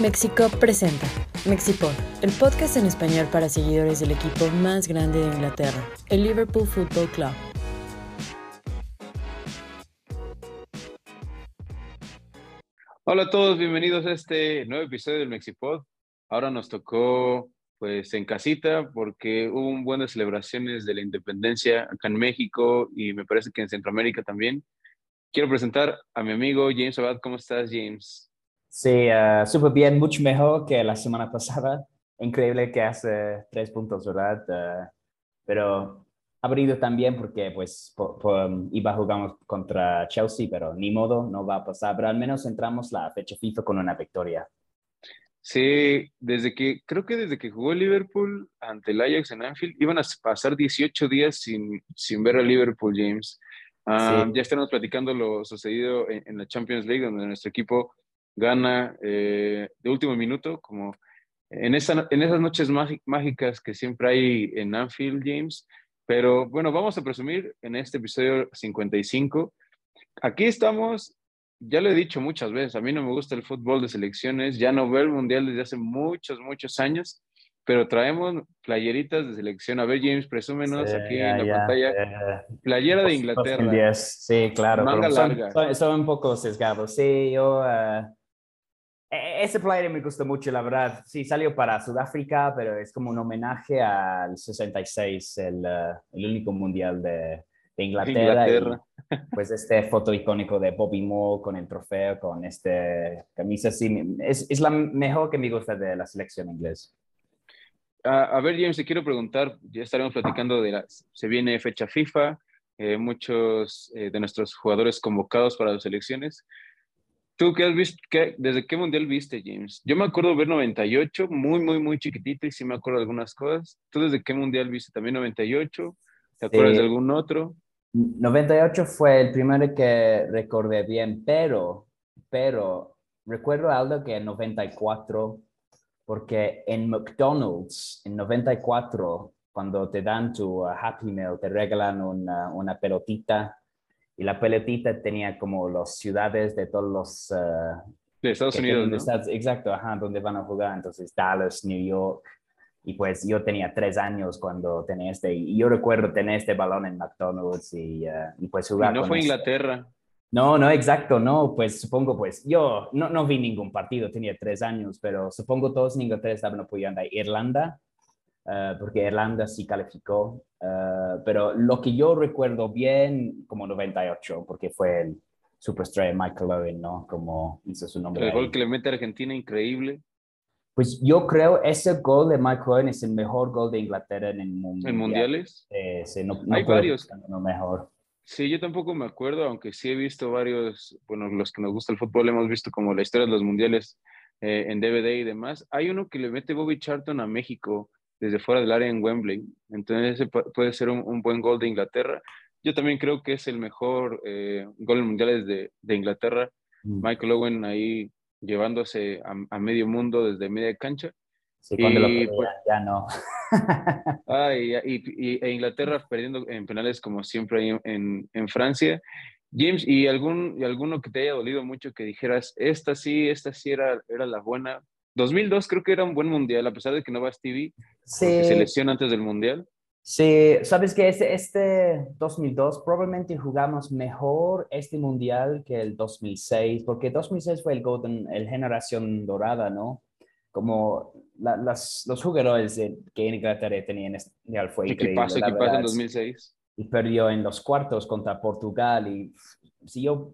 México presenta Mexipod, el podcast en español para seguidores del equipo más grande de Inglaterra, el Liverpool Football Club. Hola a todos, bienvenidos a este nuevo episodio del Mexipod. Ahora nos tocó pues en casita porque hubo un celebraciones de la independencia acá en México y me parece que en Centroamérica también. Quiero presentar a mi amigo James Abad. ¿Cómo estás, James? Sí, uh, súper bien, mucho mejor que la semana pasada. Increíble que hace tres puntos, ¿verdad? Uh, pero abrido también porque pues por, por, iba a jugar contra Chelsea, pero ni modo, no va a pasar. Pero al menos entramos la fecha FIFA con una victoria. Sí, desde que, creo que desde que jugó Liverpool ante el Ajax en Anfield, iban a pasar 18 días sin, sin ver a Liverpool, James. Sí. Ya estamos platicando lo sucedido en, en, la Champions League, donde nuestro equipo gana eh, de último minuto, como en, esa, en esas noches mágicas que siempre hay en Anfield, James. Pero bueno, vamos a presumir en este episodio 55. Aquí estamos ya lo he dicho muchas veces, a mí no me gusta el fútbol de selecciones, ya no veo el mundial desde hace muchos, muchos años, pero traemos playeritas de selección. A ver, James, presúmenos sí, aquí en la pantalla. Playera de Inglaterra. 2010. Sí, claro. Manga son, larga. Son, son, un poco sesgados. Sí, yo. Uh, ese playera me gusta mucho, la verdad. Sí, salió para Sudáfrica, pero es como un homenaje al 66, el, uh, el único mundial de, de Inglaterra. Inglaterra. Y, pues este foto icónico de Bobby Moore con el trofeo, con este camisa así, es, es la mejor que me gusta de la selección inglesa. A, a ver, James, te quiero preguntar, ya estaremos platicando de la, se viene fecha FIFA, eh, muchos eh, de nuestros jugadores convocados para las selecciones. ¿Tú qué has visto? Qué, ¿Desde qué mundial viste, James? Yo me acuerdo ver 98, muy, muy, muy chiquitito y sí me acuerdo de algunas cosas. ¿Tú desde qué mundial viste? ¿También 98? ¿Te acuerdas Sí. de algún otro? 98 fue el primero que recordé bien, pero, pero recuerdo algo que en 94, porque en McDonald's, en 94, cuando te dan tu uh, Happy Meal, te regalan una, una, pelotita y la pelotita tenía como las ciudades de todos los... Uh, de Estados Unidos, ¿no? Estados, exacto, ajá, donde van a jugar, entonces Dallas, New York, y pues yo tenía tres años cuando tenía este, y yo recuerdo tener este balón en McDonald's y, uh, y pues jugar. Y no con fue este. Inglaterra. No, no, exacto, no, pues supongo, pues yo no, no vi ningún partido, tenía tres años, pero supongo todos en Inglaterra estaban apoyando a Irlanda, uh, porque Irlanda sí calificó, uh, pero lo que yo recuerdo bien, como 98, porque fue el superestrella Michael Owen, ¿no? Como hizo su nombre. El ahí. gol que le mete a Argentina, increíble. Pues yo creo ese gol de Mike Owen es el mejor gol de Inglaterra en el mundial. ¿En mundiales? Eh, sí, no, no Hay varios. No mejor. Sí, yo tampoco me acuerdo, aunque sí he visto varios, bueno, los que nos gusta el fútbol hemos visto como la historia de los mundiales eh, en DVD y demás. Hay uno que le mete Bobby Charlton a México desde fuera del área en Wembley. Entonces ese puede ser un, un buen gol de Inglaterra. Yo también creo que es el mejor eh, gol en mundiales de, de Inglaterra. Mm. Michael Owen ahí llevándose a, a, medio mundo desde media cancha. Sí, cuando y, lo pues, ya no. ay, y, y, e Inglaterra perdiendo en penales como siempre en, en, en, Francia. James, ¿y, algún, ¿y alguno que te haya dolido mucho que dijeras, esta sí, esta sí era, era la buena? 2002 creo que era un buen mundial, a pesar de que no va Stevie, sí. porque se lesiona antes del mundial. Sí, sabes que este, este 2002 probablemente jugamos mejor este mundial que el 2006, porque 2006 fue el Golden, el generación dorada, ¿no? Como la, las, los jugadores de, que Inglaterra tenía en este mundial fue ¿Qué increíble. ¿Qué pasa en 2006? Y perdió en los cuartos contra Portugal. Y si yo,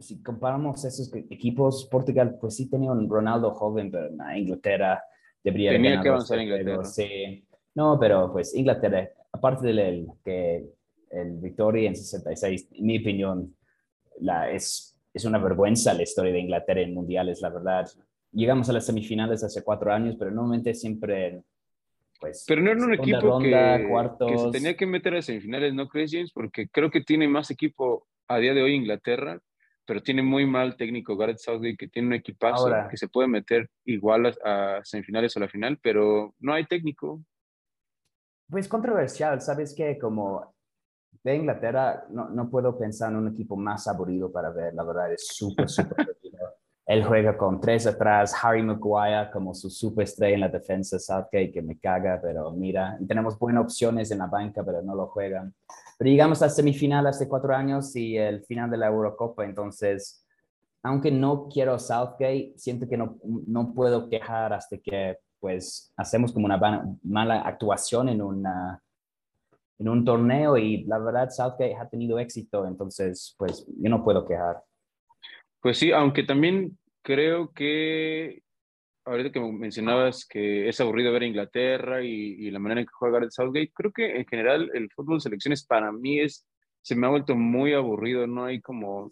si comparamos esos equipos, Portugal pues sí tenía un Ronaldo joven, pero nah, Inglaterra debería Tenía que avanzar Inglaterra. Sí. No, pero pues Inglaterra, aparte del que el Victoria en 66, en mi opinión, la, es, es una vergüenza la historia de Inglaterra en mundiales, la verdad. Llegamos a las semifinales hace cuatro años, pero normalmente siempre, pues... Pero no era un equipo ronda, que, que se tenía que meter a semifinales, ¿no crees, James? Porque creo que tiene más equipo a día de hoy Inglaterra, pero tiene muy mal técnico Gareth Southgate, que tiene un equipazo Ahora, que se puede meter igual a, a semifinales o la final, pero no hay técnico. Pues controversial, ¿sabes qué? Como de Inglaterra, no, no puedo pensar en un equipo más aburrido para ver, la verdad, es súper, súper. él juega con tres atrás, Harry Maguire como su superestrella en la defensa, Southgate que me caga, pero mira, tenemos buenas opciones en la banca, pero no lo juegan. Pero llegamos a semifinal hace cuatro años y el final de la Eurocopa, entonces, aunque no quiero Southgate, siento que no, no puedo quejar hasta que pues hacemos como una mala actuación en, una, en un torneo y la verdad Southgate ha tenido éxito, entonces pues yo no puedo quejar. Pues sí, aunque también creo que ahorita que mencionabas que es aburrido ver a Inglaterra y, la manera en que juega Gareth Southgate, creo que en general el fútbol de selecciones para mí es se me ha vuelto muy aburrido, no hay como...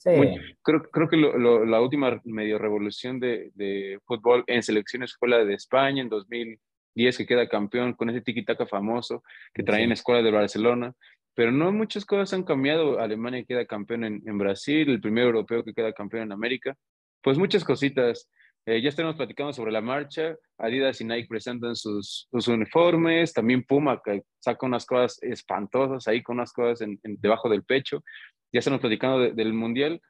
creo, creo que la última medio revolución de, de, fútbol en selecciones fue la de España en 2010, que queda campeón con ese tiki-taka famoso que traía en la escuela de Barcelona, pero no muchas cosas han cambiado. Alemania queda campeón en, Brasil, el primer europeo que queda campeón en América, pues muchas cositas. Eh, ya estamos platicando sobre la marcha. Adidas y Nike presentan sus, sus, uniformes. También Puma que saca unas cosas espantosas ahí con unas cosas debajo del pecho. Ya estamos platicando del Mundial.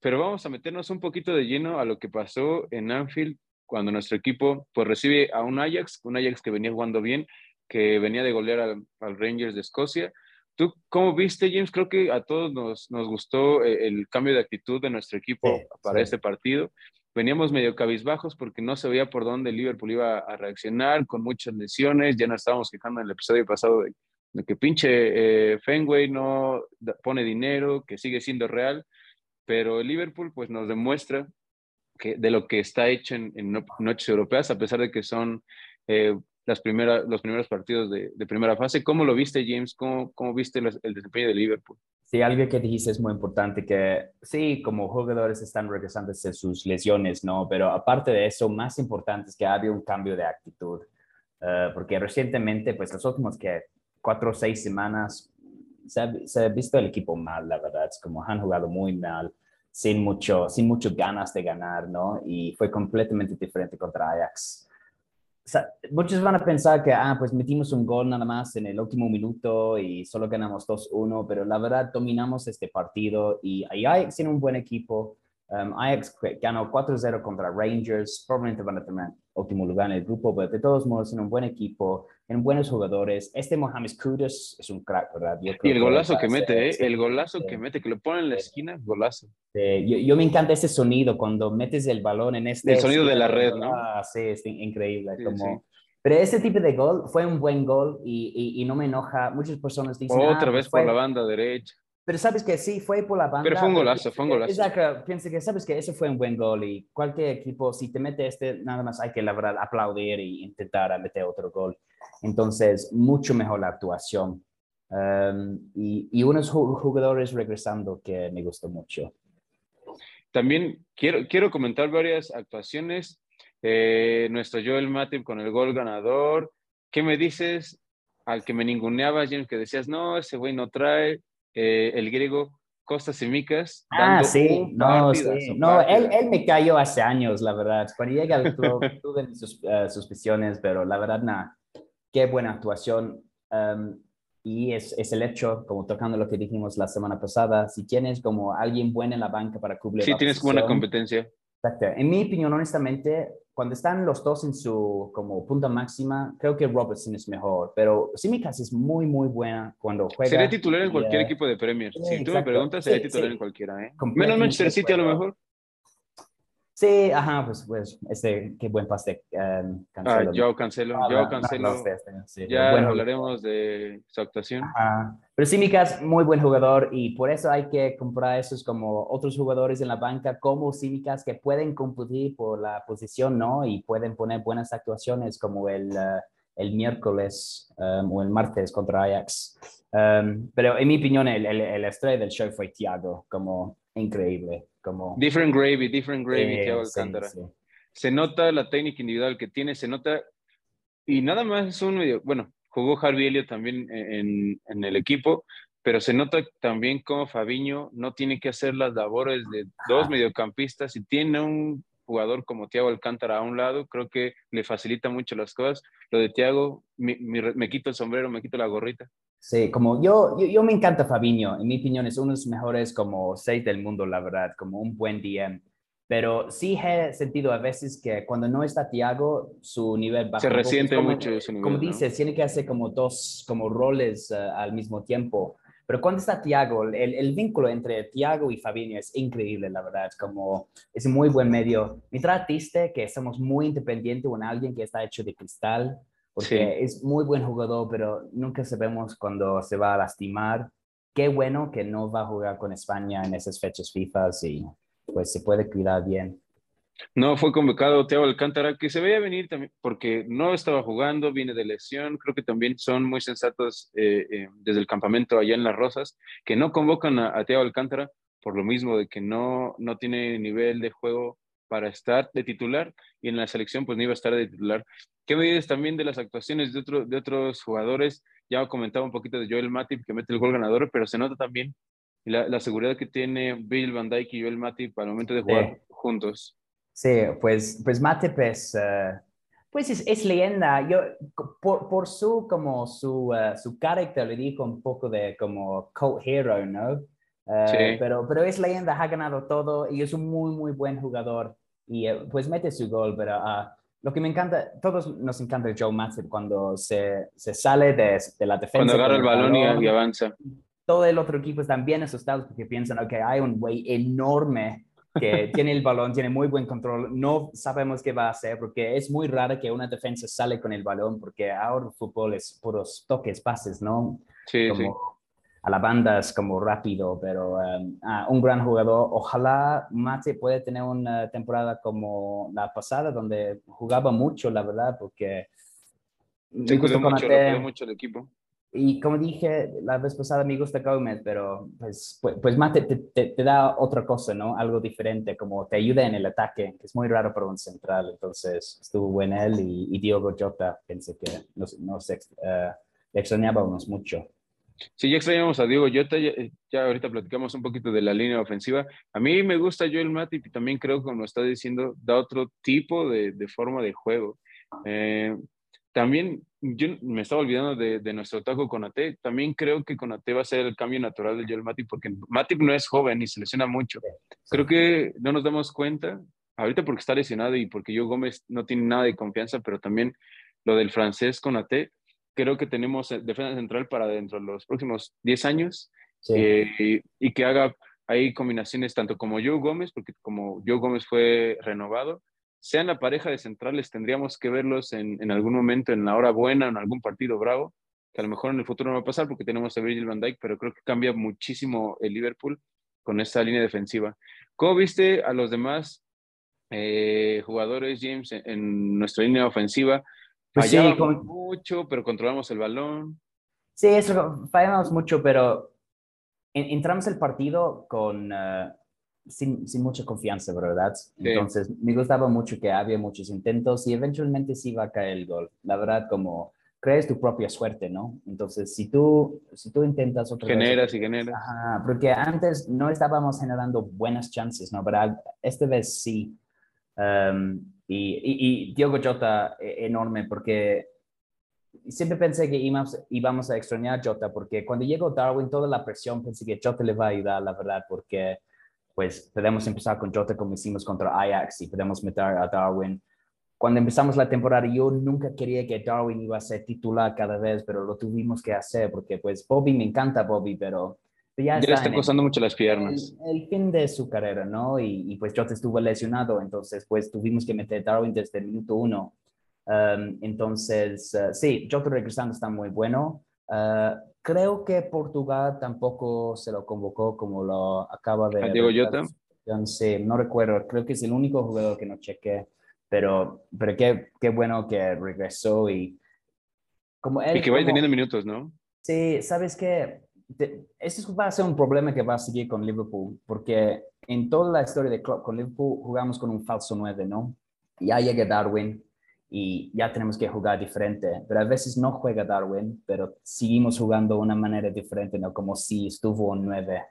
Pero vamos a meternos un poquito de lleno a lo que pasó en Anfield cuando nuestro equipo pues, recibe a un Ajax, un Ajax que venía jugando bien, que venía de golear al, Rangers de Escocia. ¿Tú cómo viste, James? Creo que a todos nos, nos gustó eh, el, cambio de actitud de nuestro equipo para este partido. Veníamos medio cabizbajos porque no se veía por dónde Liverpool iba a reaccionar, con muchas lesiones, ya nos estábamos quejando en el episodio pasado de, que pinche eh, Fenway no pone dinero, que sigue siendo real, pero el Liverpool pues nos demuestra que de lo que está hecho en, noches europeas, a pesar de que son eh, las primeras, los primeros partidos de, primera fase. ¿Cómo lo viste, James? ¿Cómo, cómo viste el desempeño de Liverpool? Sí, algo que dijiste es muy importante, que sí, como jugadores están regresando de sus lesiones, ¿no? Pero aparte de eso, más importante es que ha habido un cambio de actitud, uh, porque recientemente, pues los últimos que cuatro o seis semanas, se ha, se ha, visto el equipo mal, la verdad, es como han jugado muy mal, sin mucho, sin mucho ganas de ganar, ¿no? Y fue completamente diferente contra Ajax muchos van a pensar que, ah, pues metimos un gol nada más en el último minuto y solo ganamos 2-1, pero la verdad dominamos este partido y Ajax tiene un buen equipo. Um, Ajax ganó 4-0 contra Rangers, probablemente van a tener último lugar en el grupo, pero de todos modos tiene un buen equipo, tienen buenos jugadores. Este Mohamed Kudus es un crack, ¿verdad? y el golazo que, mete, ¿eh? El golazo que mete, que lo pone en la esquina, golazo. yo, yo, me encanta ese sonido cuando metes el balón en este... El sonido de la red, ¿no? Ah, sí, es increíble. como... Pero ese tipo de gol fue un buen gol y, y, no me enoja. Muchas personas dicen... Otra ah, vez pues por la banda derecha. Pero sabes que sí, fue por la banda. Pero fue un golazo, fue un golazo. Exacto, pienso que sabes que eso fue un buen gol y cualquier equipo, si te mete este, nada más hay que la verdad aplaudir e intentar meter otro gol. Entonces, mucho mejor la actuación. Um, y, y, unos jugadores regresando que me gustó mucho. También quiero, quiero comentar varias actuaciones. Eh, nuestro Joel Matip con el gol ganador. ¿Qué me dices al que me ninguneabas, James, que decías, no, ese güey no trae? Eh, el griego Costas Simicas. Ah, sí, no, sí. no él, él, me cayó hace años, la verdad. Cuando llega al club, tuve sus uh, suspiciones, pero la verdad, nada, qué buena actuación. Um, y es, es, el hecho, como tocando lo que dijimos la semana pasada, si tienes como alguien bueno en la banca para cubrir. Sí, tienes buena competencia. Exacto. En mi opinión, honestamente, cuando están los dos en su como punta máxima, creo que Robertson es mejor, pero Simicas es muy, muy buena cuando juega. Sería titular en cualquier equipo de Premier. si tú me preguntas, sería titular en cualquiera. ¿eh? Menos Manchester City a lo mejor. Sí, ajá, pues, pues este, qué buen pase. Um, cancelo. Ah, yo cancelo, ah, yo cancelo. sí, ya bueno, hablaremos de su actuación. Ajá. Pero Simicas, muy buen jugador y por eso hay que comprar esos como otros jugadores en la banca como Simicas que pueden competir por la posición, ¿no? Y pueden poner buenas actuaciones como el, uh, el miércoles um, o el martes contra Ajax. Um, pero en mi opinión, el, el, el estrella del show fue Thiago, como increíble. Como... Different gravy, different gravy, Se nota la técnica individual que tiene, se nota, y nada más es un medio, bueno, jugó Harvey Elliott también en, en el equipo, pero se nota también como Fabiño no tiene que hacer las labores de dos mediocampistas y tiene un jugador como Thiago Alcántara a un lado, creo que le facilita mucho las cosas. Lo de Thiago, me quito el sombrero, me quito la gorrita. Sí, como yo, yo, me encanta Fabinho, en mi opinión es uno de los mejores como seis del mundo, la verdad, como un buen DM. Pero sí he sentido a veces que cuando no está Thiago, su nivel baja. Se resiente mucho ese nivel. Como dices, tiene que hacer como dos como roles eh, al mismo tiempo. Pero cuando está Thiago, el, el, vínculo entre Thiago y Fabinho es increíble, la verdad. Como, es muy buen medio. Me triste que somos muy independientes con alguien que está hecho de cristal, porque es muy buen jugador, pero nunca sabemos cuándo se va a lastimar. Qué bueno que no va a jugar con España en esas fechas FIFA y pues se puede cuidar bien. No, fue convocado Teo Alcántara, que se veía venir también, porque no estaba jugando, viene de lesión. Creo que también son muy sensatos eh, eh, desde el campamento allá en Las Rosas, que no convocan a, a Teo Alcántara por lo mismo de que no, no tiene nivel de juego para estar de titular y en la selección pues no iba a estar de titular. ¿Qué me dices también de las actuaciones de, otro, de otros jugadores? Ya comentaba un poquito de Joel Matip que mete el gol ganador, pero se nota también la, la seguridad que tiene Bill Van Dijk y Joel Matip al momento de jugar juntos. Sí, pues, pues Matip es, eh, pues es, es, leyenda. Yo, por, por su, como su, uh, su carácter, le digo un poco de como cult hero, ¿no? Uh, sí. pero, pero es leyenda, ha ganado todo y es un muy, muy buen jugador. Y uh, pues mete su gol, pero lo que me encanta, todos nos encanta Joe Matip cuando se, se sale de, de, la defensa. Cuando agarra el balón, balón y, y avanza todo el otro equipo están bien asustados porque piensan, ok, hay un güey enorme que tiene el balón, tiene muy buen control, no sabemos qué va a hacer porque es muy raro que una defensa sale con el balón porque ahora el fútbol es puros toques, pases, ¿no? Sí, como, sí. A la banda es como rápido, pero um, ah, un gran jugador. Ojalá Mate puede tener una temporada como la pasada, donde jugaba mucho, la verdad, porque... Se mucho, lo mucho el equipo. Y como dije la vez pasada, me gusta Gómez, pero pues, pues, pues más te, te, te, da otra cosa, ¿no? Algo diferente, como te ayuda en el ataque, que es muy raro para un central. Entonces estuvo buen él y, y Diogo Jota, pensé que nos, nos uh, extrañábamos mucho. Sí, ya extrañamos a Diego Jota, ya, ya, ahorita platicamos un poquito de la línea ofensiva. A mí me gusta Joel Matip y también creo, como está diciendo, da otro tipo de, de forma de juego. Eh, también yo me estaba olvidando de, de nuestro taco Conate. También creo que Conate va a ser el cambio natural de Joel Matip, porque Matip no es joven y se lesiona mucho. Creo que no nos damos cuenta, ahorita porque está lesionado y porque yo Gómez no tiene nada de confianza, pero también lo del francés Conate, creo que tenemos defensa central para dentro de los próximos 10 años sí. eh, y que haga ahí combinaciones tanto como Joe Gómez, porque como Joe Gómez fue renovado, sean la pareja de centrales, tendríamos que verlos en, en, algún momento, en la hora buena, en algún partido bravo, que a lo mejor en el futuro no va a pasar porque tenemos a Virgil van Dijk, pero creo que cambia muchísimo el Liverpool con esta línea defensiva. ¿Cómo viste a los demás eh, jugadores, James, en, en, nuestra línea ofensiva? Pues sí, con... mucho, pero controlamos el balón. Sí, eso, fallamos mucho, pero entramos el partido con... Uh sin, sin, mucha confianza, ¿verdad? Sí. Entonces, me gustaba mucho que había muchos intentos y eventualmente sí va a caer el gol. La verdad, como crees tu propia suerte, ¿no? Entonces, si tú, si tú intentas otra Generas vez, y generas. Ajá, porque antes no estábamos generando buenas chances, ¿no? Pero esta vez sí. Um, y, y, y Diogo Jota enorme porque siempre pensé que íbamos, íbamos a extrañar a Jota porque cuando llegó Darwin, toda la presión pensé que Jota le va a ayudar, la verdad, porque pues podemos empezar con Jota como hicimos contra Ajax y podemos meter a Darwin. Cuando empezamos la temporada, yo nunca quería que Darwin iba a ser titular cada vez, pero lo tuvimos que hacer porque pues Bobby, me encanta Bobby, pero ya, ya está, le está costando mucho las piernas. El, el, fin de su carrera, ¿no? Y, y, pues Jota estuvo lesionado, entonces pues tuvimos que meter Darwin desde el minuto uno. Um, entonces, uh, sí, Jota regresando está muy bueno. Uh, creo que Portugal tampoco se lo convocó como lo acaba de... ¿A Diego Jota? Sí, no recuerdo, creo que es el único jugador que no chequé, pero, pero qué, qué bueno que regresó y... Como él, y que vaya como, teniendo minutos, ¿no? Sí, sabes que este va a ser un problema que va a seguir con Liverpool, porque en toda la historia de club con Liverpool jugamos con un falso 9, ¿no? Ya llega Darwin, y ya tenemos que jugar diferente. Pero a veces no juega Darwin, pero seguimos jugando de una manera diferente, ¿no? Como si estuvo un 9.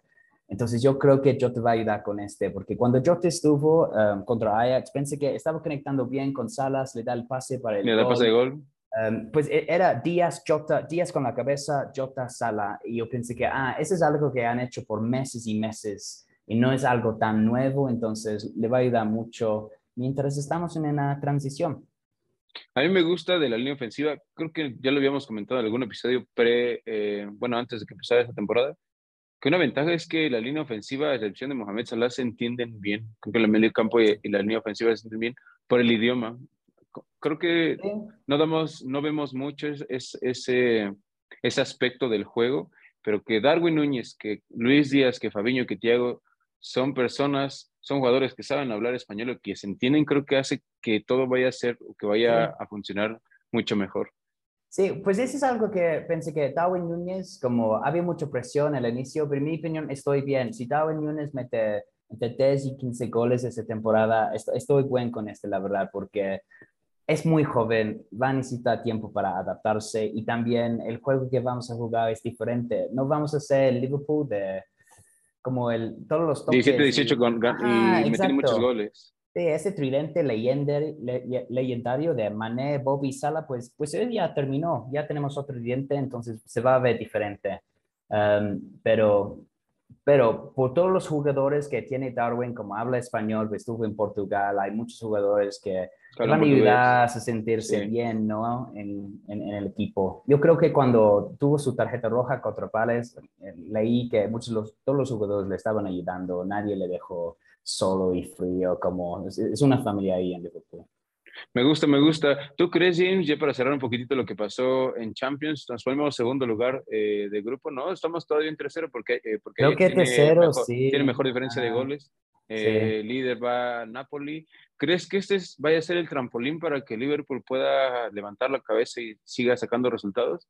Entonces yo creo que yo te va a ayudar con este, porque cuando yo te estuvo um, contra Ajax, pensé que estaba conectando bien con Salas, le da el pase para el le da pase de gol. Um, pues era Díaz, Jota, Díaz con la cabeza, Jota, Sala, y yo pensé que, ah, eso es algo que han hecho por meses y meses y no es algo tan nuevo, entonces le va a ayudar mucho mientras estamos en una transición. A mí me gusta de la línea ofensiva, creo que ya lo habíamos comentado en algún episodio pre, eh, bueno, antes de que empezara esta temporada, que una ventaja es que la línea ofensiva, a excepción de Mohamed Salah, se entienden bien. Creo que el medio campo y, la línea ofensiva se entienden bien por el idioma. Creo que no, damos, no vemos mucho ese, ese aspecto del juego, pero que Darwin Núñez, que Luis Díaz, que Fabiño, que Tiago son personas, son jugadores que saben hablar español y que se entienden, creo que hace que todo vaya a ser, que vaya a funcionar mucho mejor. Sí, pues eso es algo que pensé que Darwin Núñez, como había mucha presión al inicio, pero en mi opinión estoy bien. Si Darwin Núñez mete entre 10 y 15 goles esta temporada, estoy, buen con este, la verdad, porque es muy joven, va a necesitar tiempo para adaptarse y también el juego que vamos a jugar es diferente. No vamos a ser el Liverpool de como el, todos los toques. 17, 18 con, y metiendo muchos goles. Sí, ese tridente legendario de Mané, Bobby, Sala, pues, pues él ya terminó, ya tenemos otro tridente, entonces se va a ver diferente. Um, pero, pero por todos los jugadores que tiene Darwin, como habla español, estuvo en Portugal, hay muchos jugadores que van a ayudar a sentirse bien ¿no? En, en, el equipo. Yo creo que cuando tuvo su tarjeta roja contra Pales, eh, leí que muchos los, todos los jugadores le estaban ayudando, nadie le dejó solo y frío, como es, una familia ahí en Liverpool. Me gusta, me gusta. ¿Tú crees, James, ya para cerrar un poquitito lo que pasó en Champions, transformamos segundo lugar eh, de grupo? No, estamos todavía en tercero porque, eh, porque Creo que tiene, tercero, mejor, sí. tiene mejor diferencia de goles. Eh, líder va Napoli. ¿Crees que este vaya a ser el trampolín para que Liverpool pueda levantar la cabeza y siga sacando resultados?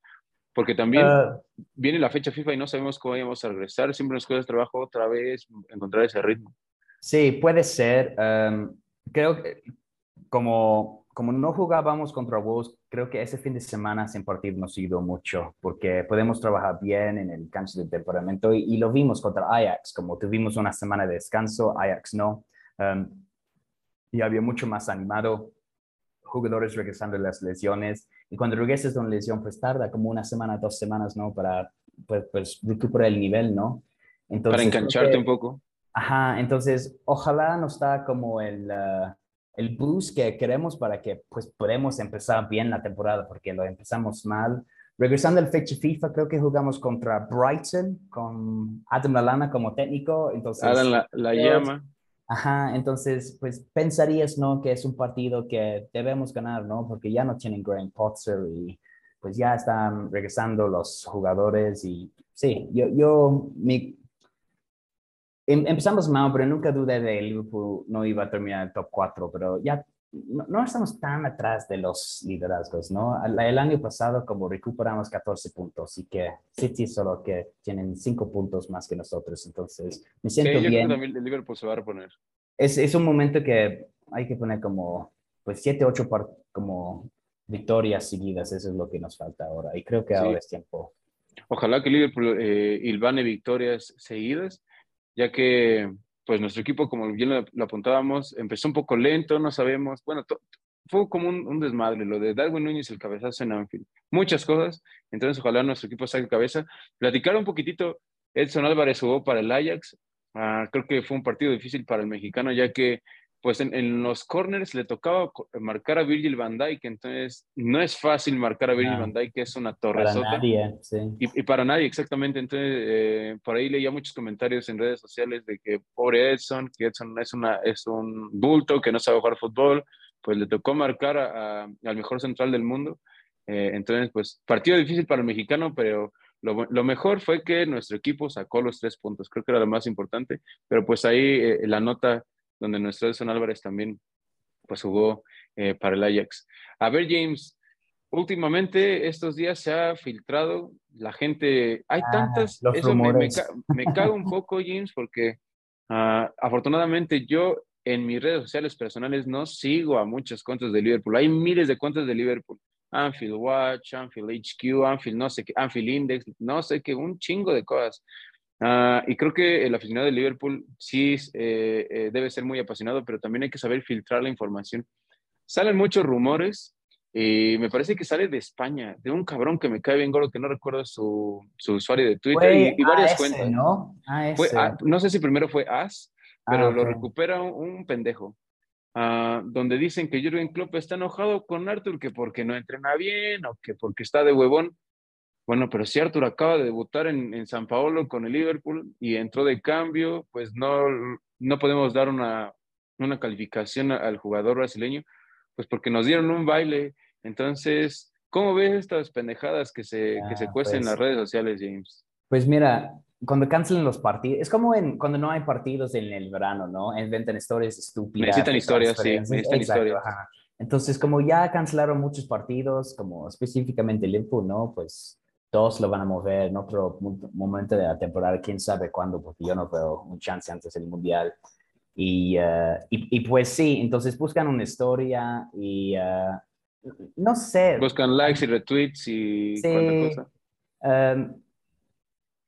Porque también ah. viene la fecha FIFA y no sabemos cómo vamos a regresar. Siempre nos cuesta trabajo otra vez encontrar ese ritmo. Sí, puede ser. Em, creo que como, como no jugábamos contra Wolves, creo que ese fin de semana sin partido nos ayudó mucho porque podemos trabajar bien en el cancha de temperamento y, lo vimos contra Ajax, como tuvimos una semana de descanso, Ajax no. Um, y había mucho más animado, jugadores regresando de las lesiones. Y cuando regresas de una lesión, pues tarda como una semana, dos semanas, ¿no? Para pues, pues recuperar el nivel, ¿no? Entonces, para engancharte un poco. Ajá, entonces ojalá nos da como el, uh, el boost que queremos para que pues podamos empezar bien la temporada, porque lo empezamos mal. Regresando al fecha FIFA, creo que jugamos contra Brighton, con Adam Lallana como técnico. Entonces, Adam la, la llama. Ajá, entonces, pues pensarías, ¿no? Que es un partido que debemos ganar, ¿no? Porque ya no tienen Graham Potts y pues ya están regresando los jugadores y sí, yo, yo mi, Em, empezamos mal, pero nunca dudé de Liverpool no iba a terminar el top 4, pero ya no, estamos tan atrás de los liderazgos, ¿no? El, año pasado como recuperamos 14 puntos y que City solo que tienen 5 puntos más que nosotros, entonces me siento sí, yo bien. Creo que también el Liverpool se va a reponer. Es, es un momento que hay que poner como pues 7, 8 como victorias seguidas, eso es lo que nos falta ahora y creo que ahora es tiempo. Ojalá que Liverpool eh, ilvane victorias seguidas ya que pues nuestro equipo, como bien lo, apuntábamos, empezó un poco lento, no sabemos, bueno, fue como un, desmadre, lo de Darwin Núñez, el cabezazo en Anfield, muchas cosas, entonces ojalá nuestro equipo saque cabeza. Platicar un poquitito, Edson Álvarez jugó para el Ajax, ah, creo que fue un partido difícil para el mexicano, ya que pues en, los corners le tocaba marcar a Virgil van Dijk, entonces no es fácil marcar a Virgil van Dijk, que es una torre. Para nadie, sí. Y, para nadie, exactamente. Entonces, eh, por ahí leía muchos comentarios en redes sociales de que pobre Edson, que Edson es, una, es un bulto, que no sabe jugar fútbol, pues le tocó marcar al mejor central del mundo. Eh, entonces, pues partido difícil para el mexicano, pero lo, lo, mejor fue que nuestro equipo sacó los tres puntos, creo que era lo más importante, pero pues ahí eh, la nota donde nuestro Edson Álvarez también pues jugó eh, para el Ajax. A ver, James, últimamente estos días se ha filtrado, la gente, hay ah, tantas, eso me, me, cago un poco, James, porque ah, afortunadamente yo en mis redes sociales personales no sigo a muchas cuentas de Liverpool, hay miles de cuentas de Liverpool. Anfield Watch, Anfield HQ, Anfield no sé qué, Anfield Index, no sé qué, un chingo de cosas. Ah, y creo que el aficionado de Liverpool sí eh, eh, debe ser muy apasionado, pero también hay que saber filtrar la información. Salen muchos rumores Y me parece que sale de España, de un cabrón que me cae bien gordo, que no recuerdo su, su usuario de Twitter y, varias cuentas. ¿no? Fue, no sé si primero fue As, pero ah, lo recupera un, pendejo. Ah, donde dicen que Jürgen Klopp está enojado con Arthur, que porque no entrena bien o que porque está de huevón. Bueno, pero si Arthur acaba de debutar en, en San Paolo con el Liverpool y entró de cambio, pues no, no podemos dar una, una calificación al jugador brasileño pues porque nos dieron un baile. Entonces, ¿cómo ves estas pendejadas que se, que se ah, cuecen en las pues redes sociales, James? Pues mira, cuando cancelan los partidos, es como en, cuando no hay partidos en el verano, ¿no? Inventan historias estúpidas. Necesitan historias, sí, necesitan historias. Entonces, como ya cancelaron muchos partidos, como específicamente Liverpool, ¿no? Pues todos lo van a mover en otro momento de la temporada, quién sabe cuándo, porque yo no veo un chance antes del Mundial. Eh, y, y, pues sí, entonces buscan una historia y eh, no sé. Buscan likes y retweets y sí, cosa. Em,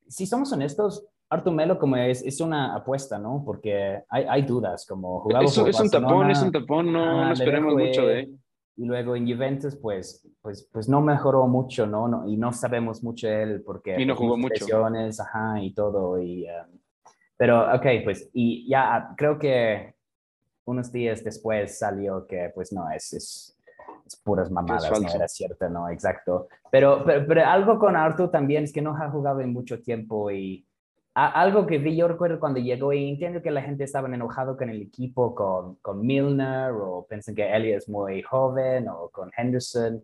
si somos honestos, Artur Melo como es, es una apuesta, ¿no? Porque hay, hay dudas, como jugaba es, es un tapón, es un tapón, no, no esperemos mucho de él. Y luego en Juventus, pues, pues, pues no mejoró mucho, ¿no? no y no sabemos mucho de él porque... Y no jugó mucho. Ajá, y todo, y... Um, pero, ok, pues, y ya creo que unos días después salió que, pues, no, es, es, es puras mamadas, no era cierto, no, exacto. Pero, pero, algo con Arthur también es que no ha jugado en mucho tiempo y algo que vi, yo recuerdo cuando llegó y entiendo que la gente estaba enojado con el equipo, con, con Milner, o piensan que Elliot es muy joven, o con Henderson,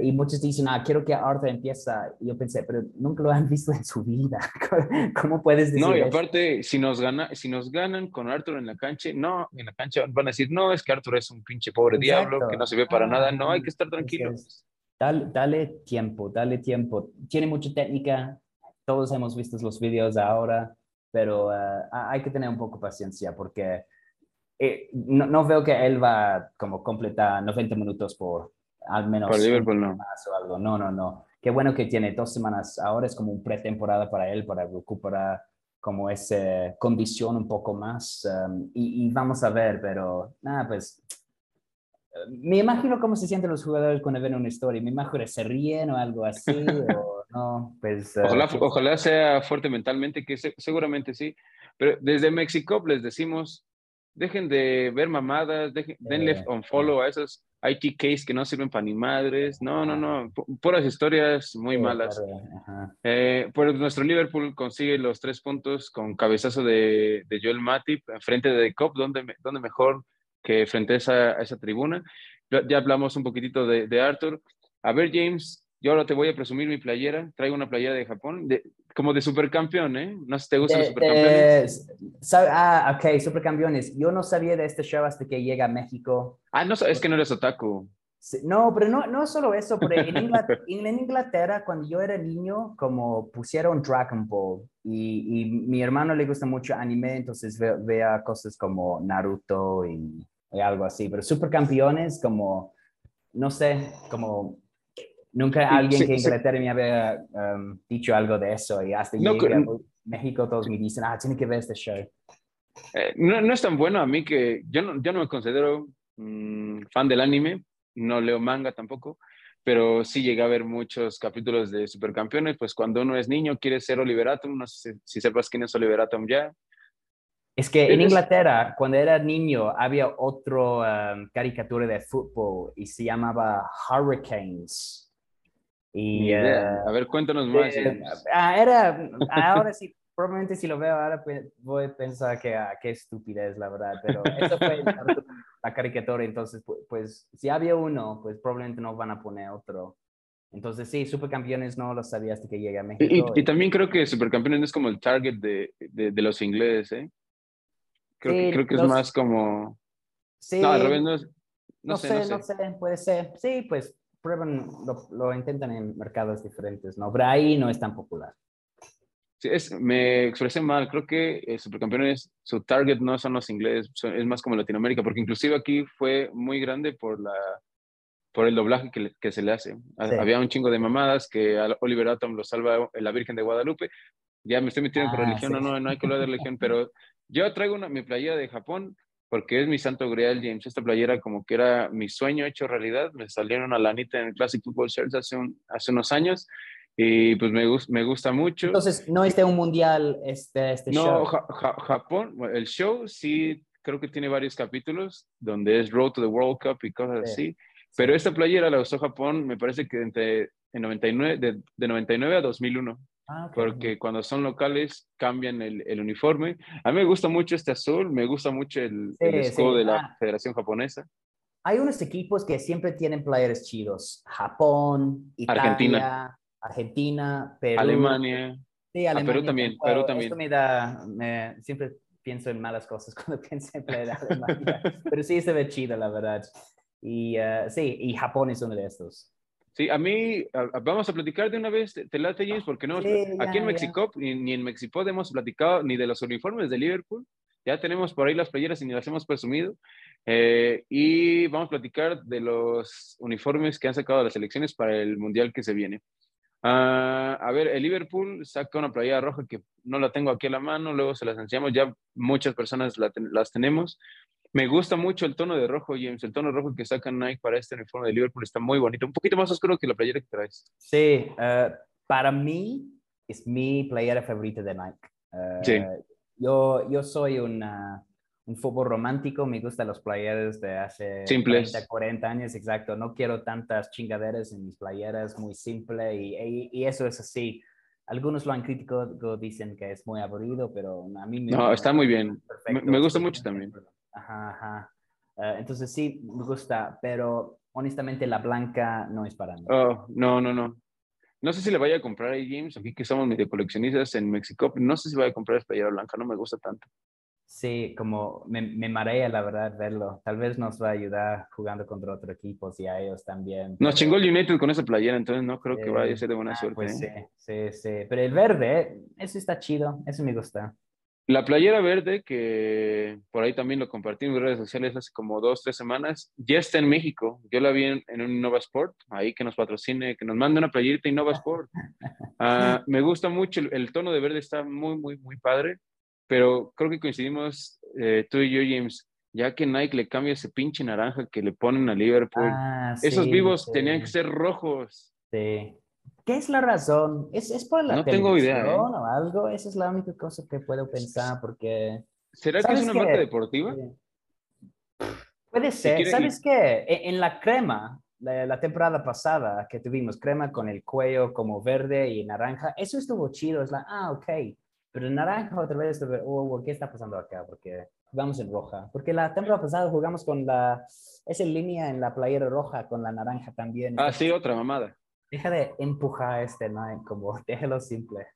y muchos dicen, ah, quiero que Arthur empiece. Y yo pensé, pero nunca lo han visto en su vida. ¿Cómo puedes decir No, y aparte, si nos, gana, si nos ganan con Arthur en la cancha, no, en la cancha van a decir, no, es que Arthur es un pinche pobre diablo, que no se ve para nada. No, hay que estar tranquilos. Dale, dale tiempo, dale tiempo. Tiene mucha técnica. Todos hemos visto los videos ahora, pero uh, hay que tener un poco de paciencia porque eh, no, no, veo que él va como completar 90 minutos por al menos para Liverpool no. o algo. No, no, no. Qué bueno que tiene dos semanas. Ahora es como un pretemporada para él, para recuperar como esa condición un poco más. Um, y, vamos a ver, pero nada, pues me imagino cómo se sienten los jugadores cuando ven una historia. Me imagino que se ríen o algo así, o no, pues... Uh, ojalá, ojalá sea fuerte mentalmente, que seguramente sí. Pero desde México les decimos, dejen de ver mamadas, dejen, denle on follow a esos ITKs que no sirven para ni madres. No, no, no, puras historias muy malas. Eh, pues nuestro Liverpool consigue los tres puntos con cabezazo de, de Joel Matip frente de Cop, donde, donde mejor que frente a esa, esa tribuna. Ya, hablamos un poquitito de, de Arthur. A ver, James, yo ahora te voy a presumir mi playera. Traigo una playera de Japón, de, como de supercampeón, ¿eh? No sé si te gustan los supercampeones. ah, ok, supercampeones. Yo no sabía de este show hasta que llega a México. Ah, no, es que no eres otaku. no, pero no, no solo eso, pero en Inglaterra, en Inglaterra, cuando yo era niño, como pusieron Dragon Ball y, y mi hermano le gusta mucho anime, entonces vea cosas como Naruto y, y algo así, pero supercampeones como, no sé, como Nunca alguien que en Inglaterra me había um, dicho algo de eso y hasta no, llegué a México todos me dicen, ah, tiene que ver este show. Eh, no, no, es tan bueno a mí que yo no, yo no me considero mm, fan del anime, no leo manga tampoco, pero sí llegué a ver muchos capítulos de Supercampeones, pues cuando uno es niño quiere ser Oliver Atom, no sé si sepas quién es Oliver Atom ya. Es que en Inglaterra, cuando era niño, había otro um, caricatura de fútbol y se llamaba Hurricanes. Y, eh, a ver, cuéntanos más. Ah, era, ahora sí, probablemente si lo veo ahora voy a pensar que ah, qué estupidez, la verdad, pero eso fue la caricatura, entonces, pues, si había uno, pues probablemente no van a poner otro. Entonces, sí, Supercampeones no lo sabía hasta que llegué a México. Y, también creo que Supercampeones es como el target de, de, los ingleses, ¿eh? Creo, que, creo que es más como... Sí. No, al revés, no, no, sé, no sé, puede ser. Sí, pues prueban, lo, intentan en mercados diferentes, ¿no? Pero ahí no es tan popular. Sí, es, me expresé mal, creo que eh, Supercampeones, su target no son los ingleses, es más como Latinoamérica, porque inclusive aquí fue muy grande por la por el doblaje que, que se le hace. Había un chingo de mamadas que Oliver Atom lo salva la Virgen de Guadalupe. Ya me estoy metiendo con ah, religión, no, no, no hay que hablar de religión, pero yo traigo una, mi playa de Japón porque es mi santo grial, James. Esta playera como que era mi sueño hecho realidad. Me salieron a la anita en el Classic Football Shirts hace, hace unos años y pues me, me gusta mucho. Entonces, ¿no es de un mundial este, este no, show? No, Japón, el show sí creo que tiene varios capítulos donde es Road to the World Cup y cosas así. Pero esta playera la usó Japón, me parece que entre en 99, de, de 99 a 2001. Ah, Porque cuando son locales cambian el, el, uniforme. A mí me gusta mucho este azul, me gusta mucho el, escudo de la ah. Federación Japonesa. Hay unos equipos que siempre tienen players chidos. Japón, Italia, Argentina, Argentina Perú. Alemania. Sí, Alemania. Ah, Perú también, Perú también. Esto me da, me, siempre pienso en malas cosas cuando pienso en player de Alemania. Pero sí se ve chido, la verdad. Y uh, sí, y Japón es uno de estos. Sí, a mí, vamos a platicar de una vez, te late James, porque no, aquí en México, ni, en México hemos platicado ni de los uniformes de Liverpool, ya tenemos por ahí las playeras y ni las hemos presumido, eh, y vamos a platicar de los uniformes que han sacado las elecciones para el Mundial que se viene. Uh, a ver, el Liverpool saca una playera roja que no la tengo aquí a la mano, luego se las enseñamos, ya muchas personas la, las tenemos, me gusta mucho el tono de rojo, James. El tono rojo que saca Nike para este uniforme de Liverpool está muy bonito. Un poquito más oscuro que la playera que traes. Sí, uh, para mí es mi playera favorita de Nike. Uh, sí. Yo, yo soy una, un fútbol romántico, me gustan los playeras de hace Simples. 40, 40 años, exacto. No quiero tantas chingaderas en mis playeras, muy simple y, y, y eso es así. Algunos lo han criticado, dicen que es muy aburrido, pero a mí me... No, está muy bien. Me, me, gusta mucho también. Ajá, ajá. Uh, entonces sí, me gusta, pero honestamente la blanca no es para mí. Oh, no, no, no. No sé si le vaya a comprar a James, aquí que somos medio coleccionistas en México, no sé si vaya a comprar esta playera blanca, no me gusta tanto. Sí, como me, me, marea la verdad verlo. Tal vez nos va a ayudar jugando contra otro equipo y a ellos también. Nos chingó el United con esa playera, entonces no creo que vaya a ser de buena ah, suerte. Pues ¿eh? sí, sí, sí. Pero el verde, eso está chido, eso me gusta. La playera verde, que por ahí también lo compartí en redes sociales hace como dos, tres semanas, ya está en México. Yo la vi en, un Innova Sport, ahí que nos patrocine, que nos mande una playerita Innova Sport. Uh, me gusta mucho, el, tono de verde está muy, muy, muy padre, pero creo que coincidimos eh, tú y yo, James, ya que Nike le cambia ese pinche naranja que le ponen a Liverpool. Ah, Esos vivos tenían que ser rojos. Sí. ¿Qué es la razón? ¿Es, es por la no tengo idea, ¿eh? o algo? Esa es la única cosa que puedo pensar porque... ¿Será que es una marca deportiva? Puede ser. ¿Sabes qué? E, en la crema, la, temporada pasada que tuvimos crema con el cuello como verde y naranja, eso estuvo chido. Es la, ah, ok. Pero naranja otra vez, oh, ¿qué está pasando acá? Porque jugamos en roja. Porque la temporada pasada jugamos con la, esa línea en la playera roja con la naranja también. Ah, sí, otra mamada. Deja de empujar este Nike, como déjelo simple.